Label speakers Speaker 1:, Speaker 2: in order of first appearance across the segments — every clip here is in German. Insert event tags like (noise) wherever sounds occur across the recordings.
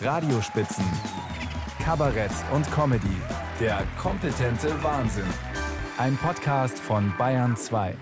Speaker 1: Radiospitzen, Kabarett und Comedy. Der kompetente Wahnsinn. Ein Podcast von Bayern 2.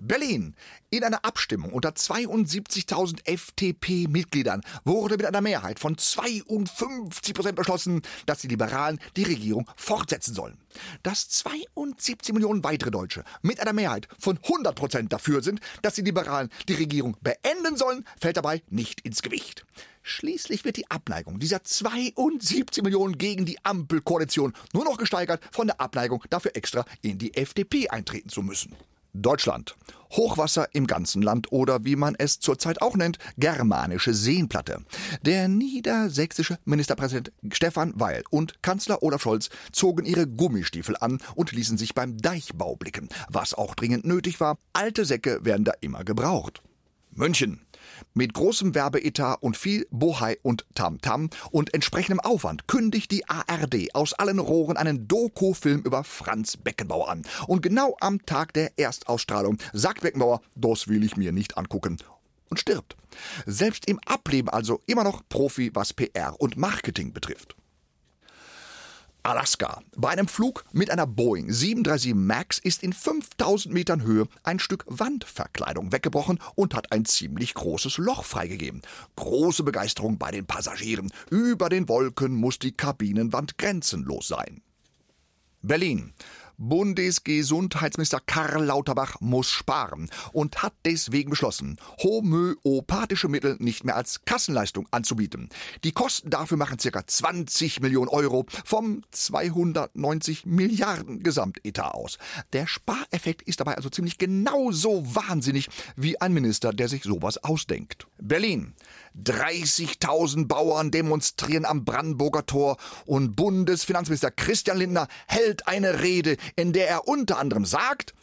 Speaker 2: Berlin. In einer Abstimmung unter 72.000 FDP-Mitgliedern wurde mit einer Mehrheit von 52 Prozent beschlossen, dass die Liberalen die Regierung fortsetzen sollen. Dass 72 Millionen weitere Deutsche mit einer Mehrheit von 100 Prozent dafür sind, dass die Liberalen die Regierung beenden sollen, fällt dabei nicht ins Gewicht. Schließlich wird die Abneigung dieser 72 Millionen gegen die Ampelkoalition nur noch gesteigert von der Abneigung, dafür extra in die FDP eintreten zu müssen. Deutschland. Hochwasser im ganzen Land oder wie man es zurzeit auch nennt, germanische Seenplatte. Der niedersächsische Ministerpräsident Stefan Weil und Kanzler Olaf Scholz zogen ihre Gummistiefel an und ließen sich beim Deichbau blicken, was auch dringend nötig war. Alte Säcke werden da immer gebraucht. München. Mit großem Werbeetat und viel Bohai und Tamtam -Tam und entsprechendem Aufwand kündigt die ARD aus allen Rohren einen Doku-Film über Franz Beckenbauer an. Und genau am Tag der Erstausstrahlung sagt Beckenbauer, das will ich mir nicht angucken. Und stirbt. Selbst im Ableben also immer noch Profi, was PR und Marketing betrifft. Alaska. Bei einem Flug mit einer Boeing 737 MAX ist in 5000 Metern Höhe ein Stück Wandverkleidung weggebrochen und hat ein ziemlich großes Loch freigegeben. Große Begeisterung bei den Passagieren. Über den Wolken muss die Kabinenwand grenzenlos sein. Berlin. Bundesgesundheitsminister Karl Lauterbach muss sparen und hat deswegen beschlossen, homöopathische Mittel nicht mehr als Kassenleistung anzubieten. Die Kosten dafür machen ca. 20 Millionen Euro vom 290 Milliarden Gesamtetat aus. Der Spareffekt ist dabei also ziemlich genauso wahnsinnig wie ein Minister, der sich sowas ausdenkt. Berlin. 30.000 Bauern demonstrieren am Brandenburger Tor und Bundesfinanzminister Christian Lindner hält eine Rede, in der er unter anderem sagt,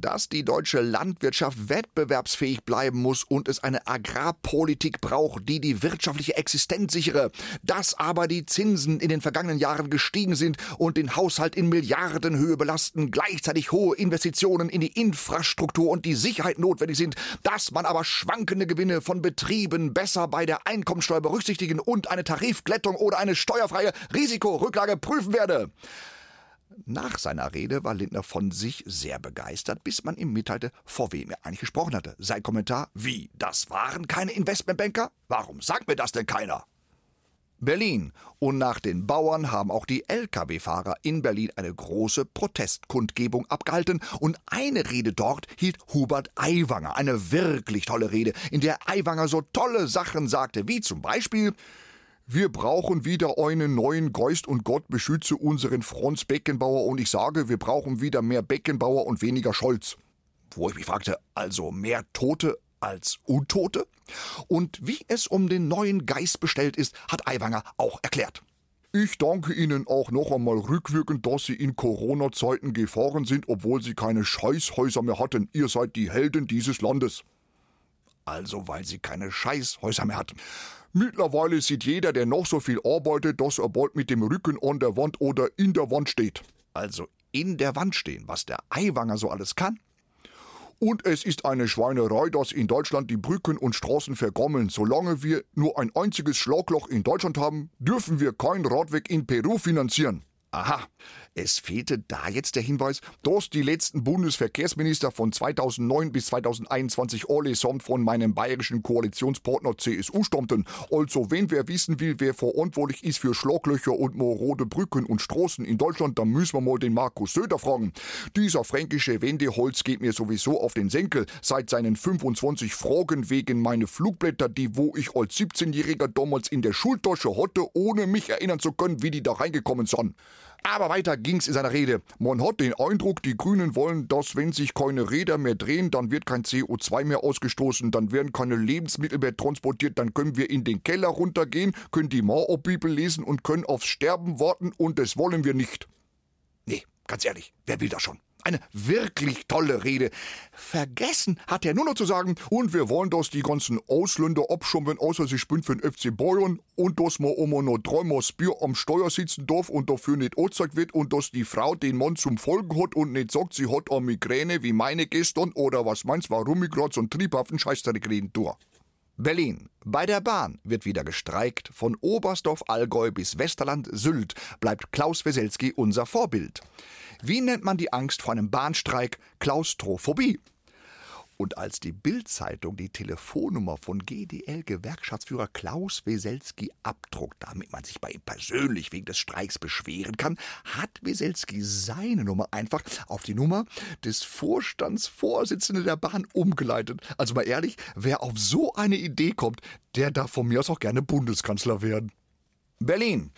Speaker 2: dass die deutsche Landwirtschaft wettbewerbsfähig bleiben muss und es eine Agrarpolitik braucht, die die wirtschaftliche Existenz sichere, dass aber die Zinsen in den vergangenen Jahren gestiegen sind und den Haushalt in Milliardenhöhe belasten, gleichzeitig hohe Investitionen in die Infrastruktur und die Sicherheit notwendig sind, dass man aber schwankende Gewinne von Betrieben besser bei der Einkommensteuer berücksichtigen und eine Tarifglättung oder eine steuerfreie Risikorücklage prüfen werde. Nach seiner Rede war Lindner von sich sehr begeistert, bis man ihm mitteilte, vor wem er eigentlich gesprochen hatte. Sein Kommentar, wie, das waren keine Investmentbanker? Warum sagt mir das denn keiner? Berlin. Und nach den Bauern haben auch die Lkw-Fahrer in Berlin eine große Protestkundgebung abgehalten. Und eine Rede dort hielt Hubert Aiwanger. Eine wirklich tolle Rede, in der Aiwanger so tolle Sachen sagte, wie zum Beispiel, wir brauchen wieder einen neuen Geist und Gott beschütze unseren Franz Beckenbauer und ich sage, wir brauchen wieder mehr Beckenbauer und weniger Scholz. Wo ich mich fragte, also mehr Tote als Untote? Und wie es um den neuen Geist bestellt ist, hat Aiwanger auch erklärt. Ich danke Ihnen auch noch einmal rückwirkend, dass Sie in Corona-Zeiten gefahren sind, obwohl Sie keine Scheißhäuser mehr hatten. Ihr seid die Helden dieses Landes. Also, weil Sie keine Scheißhäuser mehr hatten. Mittlerweile sieht jeder, der noch so viel arbeitet, dass er bald mit dem Rücken an der Wand oder in der Wand steht. Also in der Wand stehen, was der Eiwanger so alles kann. Und es ist eine Schweinerei, dass in Deutschland die Brücken und Straßen vergommeln. Solange wir nur ein einziges Schlagloch in Deutschland haben, dürfen wir keinen Radweg in Peru finanzieren. Aha, es fehlte da jetzt der Hinweis, dass die letzten Bundesverkehrsminister von 2009 bis 2021 allesamt von meinem bayerischen Koalitionspartner CSU stammten. Also, wenn wer wissen will, wer verantwortlich ist für Schlaglöcher und morode Brücken und Straßen in Deutschland, dann müssen wir mal den Markus Söder fragen. Dieser fränkische Wendeholz geht mir sowieso auf den Senkel. Seit seinen 25 Fragen wegen meine Flugblätter, die wo ich als 17-Jähriger damals in der Schultasche hatte, ohne mich erinnern zu können, wie die da reingekommen sind. Aber weiter ging's in seiner Rede. Man hat den Eindruck, die Grünen wollen, dass wenn sich keine Räder mehr drehen, dann wird kein CO2 mehr ausgestoßen, dann werden keine Lebensmittel mehr transportiert, dann können wir in den Keller runtergehen, können die Mao-Bibel lesen und können aufs Sterben warten und das wollen wir nicht. Nee, ganz ehrlich, wer will das schon? Eine wirklich tolle Rede. Vergessen hat er nur noch zu sagen, und wir wollen, dass die ganzen Ausländer abschummeln, außer sie spielen für den FC Bayern, und dass man immer noch dreimal Bier am Steuer sitzen darf und dafür nicht angezeigt wird, und dass die Frau den Mann zum Folgen hat und nicht sagt, sie hat eine Migräne wie meine gestern, oder was meinst, warum ich gerade so einen triebhaften Scheißdreck reden tue. Berlin. Bei der Bahn wird wieder gestreikt. Von Oberstdorf Allgäu bis Westerland Sylt bleibt Klaus Weselski unser Vorbild. Wie nennt man die Angst vor einem Bahnstreik? Klaustrophobie. Und als die Bild-Zeitung die Telefonnummer von GDL-Gewerkschaftsführer Klaus Weselski abdruckt, damit man sich bei ihm persönlich wegen des Streiks beschweren kann, hat Weselski seine Nummer einfach auf die Nummer des Vorstandsvorsitzenden der Bahn umgeleitet. Also mal ehrlich, wer auf so eine Idee kommt, der darf von mir aus auch gerne Bundeskanzler werden. Berlin.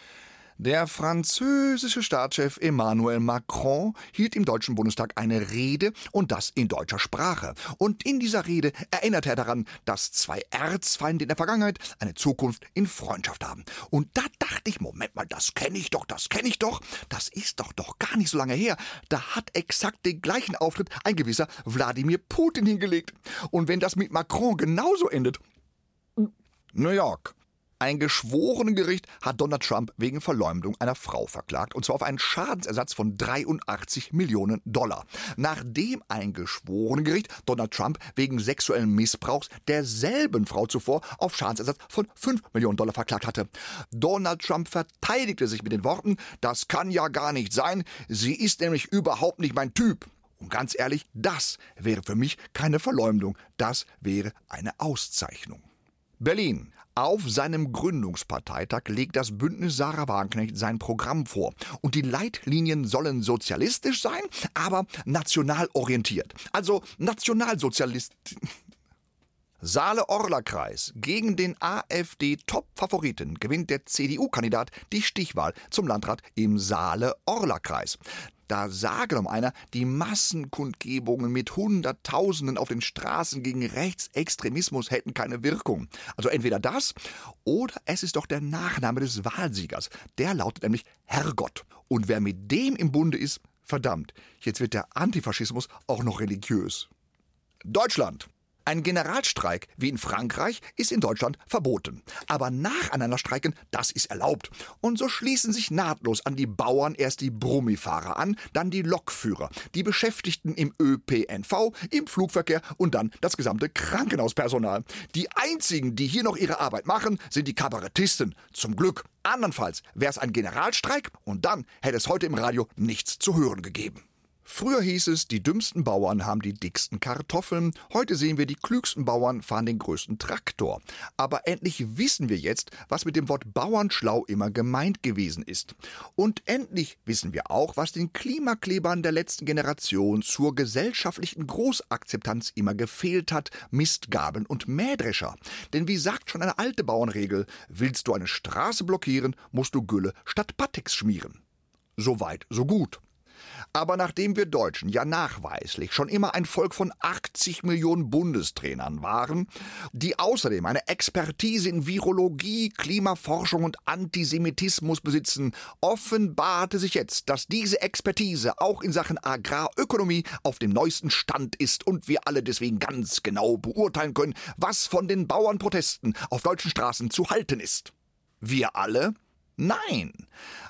Speaker 2: Der französische Staatschef Emmanuel Macron hielt im Deutschen Bundestag eine Rede und das in deutscher Sprache. Und in dieser Rede erinnerte er daran, dass zwei Erzfeinde in der Vergangenheit eine Zukunft in Freundschaft haben. Und da dachte ich, Moment mal, das kenne ich doch, das kenne ich doch. Das ist doch doch gar nicht so lange her. Da hat exakt den gleichen Auftritt ein gewisser Wladimir Putin hingelegt. Und wenn das mit Macron genauso endet, New York. Ein Geschworenengericht hat Donald Trump wegen Verleumdung einer Frau verklagt, und zwar auf einen Schadensersatz von 83 Millionen Dollar. Nachdem ein Geschworenengericht Donald Trump wegen sexuellen Missbrauchs derselben Frau zuvor auf Schadensersatz von 5 Millionen Dollar verklagt hatte. Donald Trump verteidigte sich mit den Worten, das kann ja gar nicht sein, sie ist nämlich überhaupt nicht mein Typ. Und ganz ehrlich, das wäre für mich keine Verleumdung, das wäre eine Auszeichnung. Berlin. Auf seinem Gründungsparteitag legt das Bündnis Sarah Wagenknecht sein Programm vor. Und die Leitlinien sollen sozialistisch sein, aber national orientiert. Also nationalsozialist. (laughs) Saale-Orla-Kreis. Gegen den AfD-Top-Favoriten gewinnt der CDU-Kandidat die Stichwahl zum Landrat im Saale-Orla-Kreis. Da sage noch einer, die Massenkundgebungen mit Hunderttausenden auf den Straßen gegen Rechtsextremismus hätten keine Wirkung. Also entweder das oder es ist doch der Nachname des Wahlsiegers. Der lautet nämlich Herrgott. Und wer mit dem im Bunde ist, verdammt, jetzt wird der Antifaschismus auch noch religiös. Deutschland. Ein Generalstreik wie in Frankreich ist in Deutschland verboten. Aber nacheinander streiken, das ist erlaubt. Und so schließen sich nahtlos an die Bauern erst die Brummifahrer an, dann die Lokführer, die Beschäftigten im ÖPNV, im Flugverkehr und dann das gesamte Krankenhauspersonal. Die einzigen, die hier noch ihre Arbeit machen, sind die Kabarettisten. Zum Glück. Andernfalls wäre es ein Generalstreik und dann hätte es heute im Radio nichts zu hören gegeben. Früher hieß es, die dümmsten Bauern haben die dicksten Kartoffeln. Heute sehen wir, die klügsten Bauern fahren den größten Traktor. Aber endlich wissen wir jetzt, was mit dem Wort Bauernschlau immer gemeint gewesen ist. Und endlich wissen wir auch, was den Klimaklebern der letzten Generation zur gesellschaftlichen Großakzeptanz immer gefehlt hat: Mistgabeln und Mähdrescher. Denn wie sagt schon eine alte Bauernregel, willst du eine Straße blockieren, musst du Gülle statt Patex schmieren. So weit, so gut. Aber nachdem wir Deutschen ja nachweislich schon immer ein Volk von 80 Millionen Bundestrainern waren, die außerdem eine Expertise in Virologie, Klimaforschung und Antisemitismus besitzen, offenbarte sich jetzt, dass diese Expertise auch in Sachen Agrarökonomie auf dem neuesten Stand ist und wir alle deswegen ganz genau beurteilen können, was von den Bauernprotesten auf deutschen Straßen zu halten ist. Wir alle? Nein,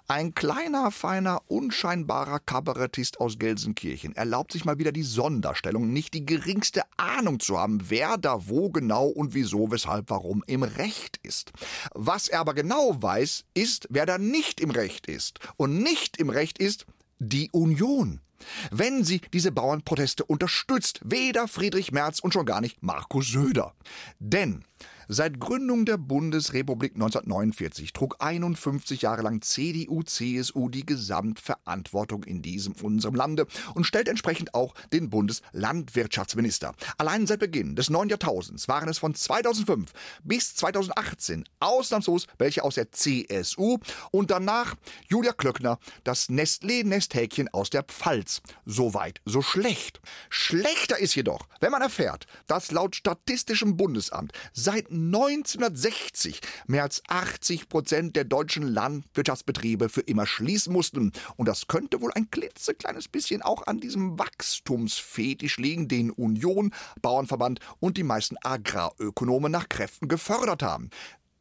Speaker 2: ein kleiner, feiner, unscheinbarer Kabarettist aus Gelsenkirchen erlaubt sich mal wieder die Sonderstellung, nicht die geringste Ahnung zu haben, wer da wo genau und wieso, weshalb, warum im Recht ist. Was er aber genau weiß, ist, wer da nicht im Recht ist. Und nicht im Recht ist die Union wenn sie diese Bauernproteste unterstützt, weder Friedrich Merz und schon gar nicht Markus Söder. Denn Seit Gründung der Bundesrepublik 1949 trug 51 Jahre lang CDU, CSU die Gesamtverantwortung in diesem unserem Lande und stellt entsprechend auch den Bundeslandwirtschaftsminister. Allein seit Beginn des neuen Jahrtausends waren es von 2005 bis 2018 ausnahmslos welche aus der CSU und danach Julia Klöckner, das Nestlé-Nesthäkchen aus der Pfalz. So weit, so schlecht. Schlechter ist jedoch, wenn man erfährt, dass laut Statistischem Bundesamt seit 1960 mehr als 80 Prozent der deutschen Landwirtschaftsbetriebe für immer schließen mussten. Und das könnte wohl ein klitzekleines bisschen auch an diesem Wachstumsfetisch liegen, den Union, Bauernverband und die meisten Agrarökonomen nach Kräften gefördert haben.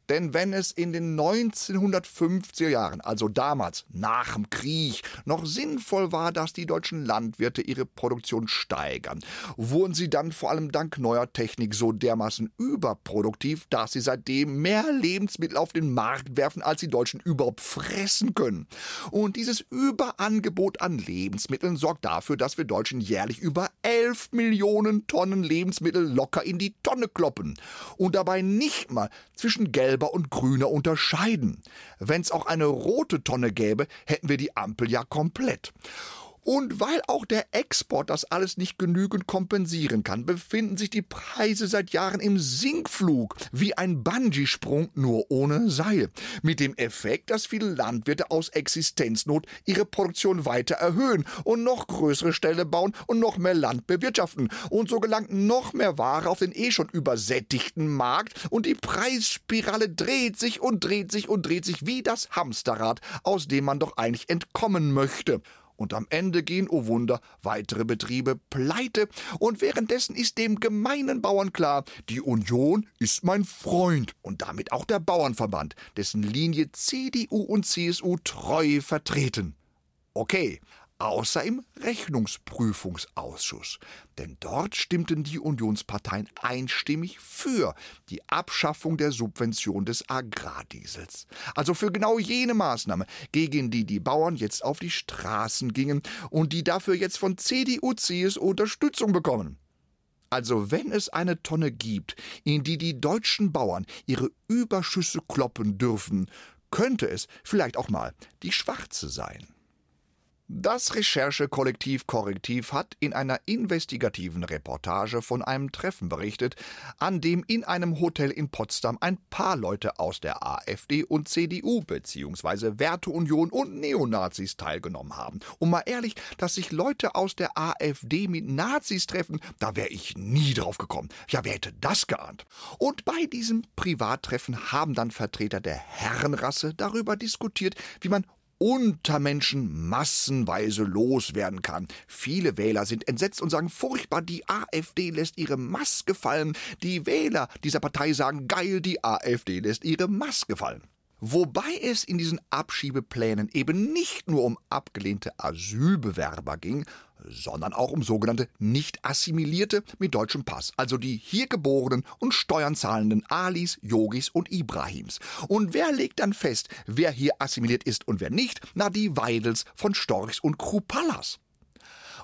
Speaker 2: Denn wenn es in den 1950er Jahren, also damals nach dem Krieg, noch sinnvoll war, dass die deutschen Landwirte ihre Produktion steigern, wurden sie dann vor allem dank neuer Technik so dermaßen überproduktiv, dass sie seitdem mehr Lebensmittel auf den Markt werfen, als die Deutschen überhaupt fressen können. Und dieses Überangebot an Lebensmitteln sorgt dafür, dass wir Deutschen jährlich über 11 Millionen Tonnen Lebensmittel locker in die Tonne kloppen und dabei nicht mal zwischen gelber und grüner unterscheiden. Wenn's auch eine rote Tonne gäbe, hätten wir die Ampel ja komplett. Und weil auch der Export das alles nicht genügend kompensieren kann, befinden sich die Preise seit Jahren im Sinkflug, wie ein Bungee-Sprung nur ohne Seil. Mit dem Effekt, dass viele Landwirte aus Existenznot ihre Produktion weiter erhöhen und noch größere Ställe bauen und noch mehr Land bewirtschaften. Und so gelangt noch mehr Ware auf den eh schon übersättigten Markt und die Preisspirale dreht sich und dreht sich und dreht sich wie das Hamsterrad, aus dem man doch eigentlich entkommen möchte und am Ende gehen, oh Wunder, weitere Betriebe pleite und währenddessen ist dem gemeinen Bauern klar, die Union ist mein Freund und damit auch der Bauernverband, dessen Linie CDU und CSU treu vertreten. Okay, außer im Rechnungsprüfungsausschuss. Denn dort stimmten die Unionsparteien einstimmig für die Abschaffung der Subvention des Agrardiesels. Also für genau jene Maßnahme, gegen die die Bauern jetzt auf die Straßen gingen und die dafür jetzt von CDU, CSU Unterstützung bekommen. Also wenn es eine Tonne gibt, in die die deutschen Bauern ihre Überschüsse kloppen dürfen, könnte es vielleicht auch mal die schwarze sein. Das Recherchekollektiv Korrektiv hat in einer investigativen Reportage von einem Treffen berichtet, an dem in einem Hotel in Potsdam ein paar Leute aus der AfD und CDU bzw. Werteunion und Neonazis teilgenommen haben. Und mal ehrlich, dass sich Leute aus der AfD mit Nazis treffen, da wäre ich nie drauf gekommen. Ja, wer hätte das geahnt? Und bei diesem Privattreffen haben dann Vertreter der Herrenrasse darüber diskutiert, wie man Untermenschen massenweise loswerden kann. Viele Wähler sind entsetzt und sagen furchtbar, die AfD lässt ihre Maske fallen. Die Wähler dieser Partei sagen geil, die AfD lässt ihre Maske fallen. Wobei es in diesen Abschiebeplänen eben nicht nur um abgelehnte Asylbewerber ging, sondern auch um sogenannte nicht assimilierte mit deutschem Pass, also die hier geborenen und Steuern zahlenden Alis, Yogis und Ibrahims. Und wer legt dann fest, wer hier assimiliert ist und wer nicht? Na, die Weidels von Storchs und Krupallas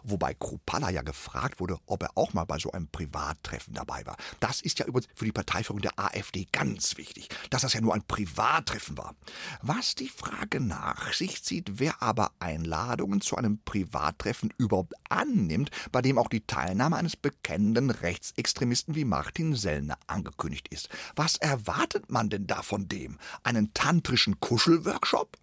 Speaker 2: wobei Krupalla ja gefragt wurde, ob er auch mal bei so einem Privattreffen dabei war. Das ist ja übrigens für die Parteiführung der AfD ganz wichtig, dass das ja nur ein Privattreffen war. Was die Frage nach sich zieht, wer aber Einladungen zu einem Privattreffen überhaupt annimmt, bei dem auch die Teilnahme eines bekennenden Rechtsextremisten wie Martin Sellner angekündigt ist. Was erwartet man denn da von dem? Einen tantrischen Kuschelworkshop?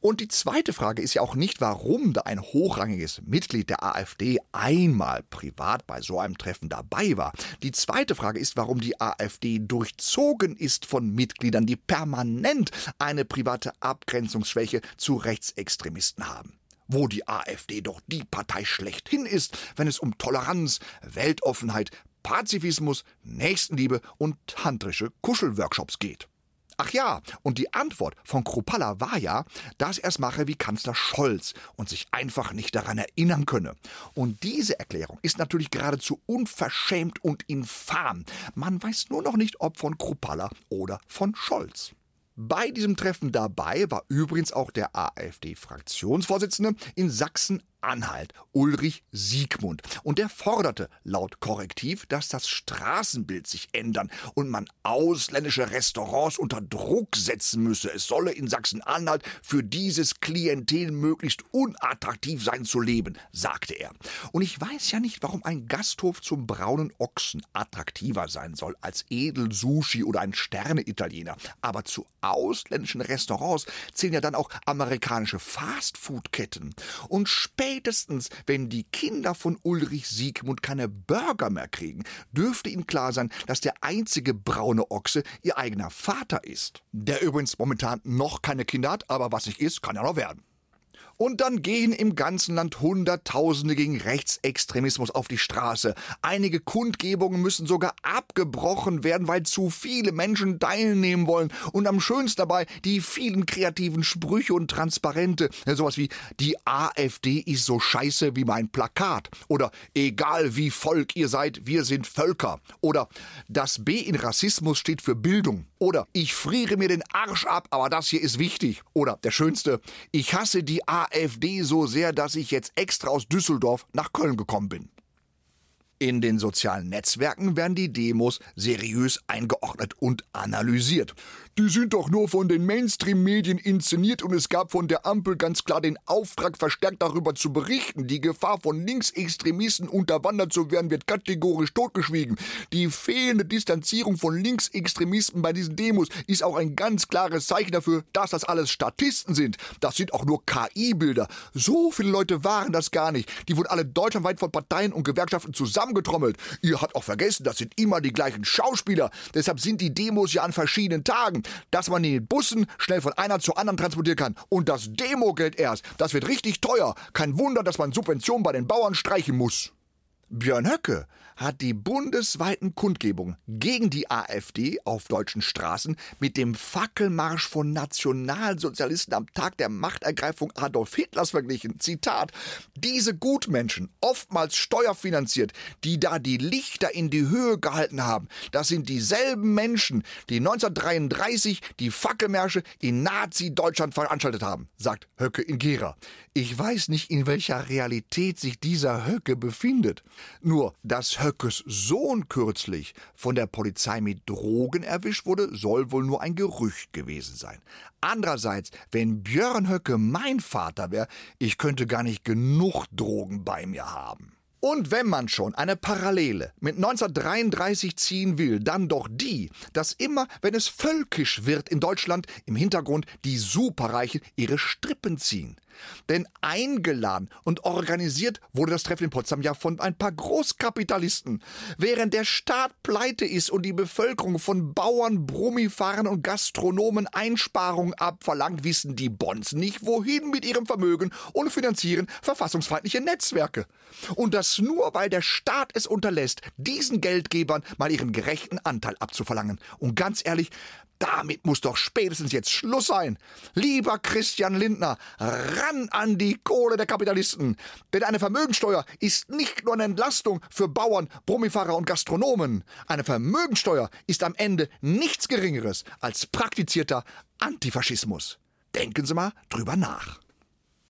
Speaker 2: Und die zweite Frage ist ja auch nicht, warum da ein hochrangiges Mitglied der AfD einmal privat bei so einem Treffen dabei war. Die zweite Frage ist, warum die AfD durchzogen ist von Mitgliedern, die permanent eine private Abgrenzungsschwäche zu Rechtsextremisten haben wo die AfD doch die Partei schlechthin ist, wenn es um Toleranz, Weltoffenheit, Pazifismus, Nächstenliebe und tantrische Kuschelworkshops geht. Ach ja, und die Antwort von Kropalla war ja, dass er es mache wie Kanzler Scholz und sich einfach nicht daran erinnern könne. Und diese Erklärung ist natürlich geradezu unverschämt und infam. Man weiß nur noch nicht, ob von Kropalla oder von Scholz. Bei diesem Treffen dabei war übrigens auch der AfD-Fraktionsvorsitzende in Sachsen Anhalt, Ulrich Siegmund. Und der forderte laut Korrektiv, dass das Straßenbild sich ändern und man ausländische Restaurants unter Druck setzen müsse. Es solle in Sachsen-Anhalt für dieses Klientel möglichst unattraktiv sein zu leben, sagte er. Und ich weiß ja nicht, warum ein Gasthof zum braunen Ochsen attraktiver sein soll als Edel-Sushi oder ein Sterne-Italiener. Aber zu ausländischen Restaurants zählen ja dann auch amerikanische Fastfood-Ketten. Und später spätestens, wenn die Kinder von Ulrich Siegmund keine Burger mehr kriegen, dürfte ihnen klar sein, dass der einzige braune Ochse ihr eigener Vater ist. Der übrigens momentan noch keine Kinder hat, aber was ich ist, kann ja noch werden. Und dann gehen im ganzen Land Hunderttausende gegen Rechtsextremismus auf die Straße. Einige Kundgebungen müssen sogar abgebrochen werden, weil zu viele Menschen teilnehmen wollen. Und am schönsten dabei die vielen kreativen Sprüche und Transparente. Sowas wie die AfD ist so scheiße wie mein Plakat. Oder egal wie Volk ihr seid, wir sind Völker. Oder das B in Rassismus steht für Bildung. Oder ich friere mir den Arsch ab, aber das hier ist wichtig. Oder der schönste, ich hasse die AfD so sehr, dass ich jetzt extra aus Düsseldorf nach Köln gekommen bin. In den sozialen Netzwerken werden die Demos seriös eingeordnet und analysiert. Die sind doch nur von den Mainstream-Medien inszeniert und es gab von der Ampel ganz klar den Auftrag, verstärkt darüber zu berichten. Die Gefahr von Linksextremisten unterwandert zu werden, wird kategorisch totgeschwiegen. Die fehlende Distanzierung von Linksextremisten bei diesen Demos ist auch ein ganz klares Zeichen dafür, dass das alles Statisten sind. Das sind auch nur KI-Bilder. So viele Leute waren das gar nicht. Die wurden alle deutschlandweit von Parteien und Gewerkschaften zusammengetrommelt. Ihr habt auch vergessen, das sind immer die gleichen Schauspieler. Deshalb sind die Demos ja an verschiedenen Tagen dass man in den Bussen schnell von einer zur anderen transportieren kann. Und das Demogeld erst, das wird richtig teuer. Kein Wunder, dass man Subventionen bei den Bauern streichen muss. Björn Höcke hat die bundesweiten Kundgebungen gegen die AfD auf deutschen Straßen mit dem Fackelmarsch von Nationalsozialisten am Tag der Machtergreifung Adolf Hitlers verglichen. Zitat: Diese Gutmenschen, oftmals steuerfinanziert, die da die Lichter in die Höhe gehalten haben, das sind dieselben Menschen, die 1933 die Fackelmärsche in Nazi-Deutschland veranstaltet haben, sagt Höcke in Gera. Ich weiß nicht, in welcher Realität sich dieser Höcke befindet. Nur, dass Höckes Sohn kürzlich von der Polizei mit Drogen erwischt wurde, soll wohl nur ein Gerücht gewesen sein. Andererseits, wenn Björn Höcke mein Vater wäre, ich könnte gar nicht genug Drogen bei mir haben. Und wenn man schon eine Parallele mit 1933 ziehen will, dann doch die, dass immer, wenn es völkisch wird in Deutschland, im Hintergrund die Superreichen ihre Strippen ziehen. Denn eingeladen und organisiert wurde das Treffen in Potsdam ja von ein paar Großkapitalisten. Während der Staat pleite ist und die Bevölkerung von Bauern, Brummifahrern und Gastronomen Einsparungen abverlangt, wissen die Bonzen nicht, wohin mit ihrem Vermögen und finanzieren verfassungsfeindliche Netzwerke. Und das nur, weil der Staat es unterlässt, diesen Geldgebern mal ihren gerechten Anteil abzuverlangen. Und ganz ehrlich, damit muss doch spätestens jetzt Schluss sein. Lieber Christian Lindner, ran an die Kohle der Kapitalisten. Denn eine Vermögensteuer ist nicht nur eine Entlastung für Bauern, Brummifahrer und Gastronomen. Eine Vermögensteuer ist am Ende nichts Geringeres als praktizierter Antifaschismus. Denken Sie mal drüber nach.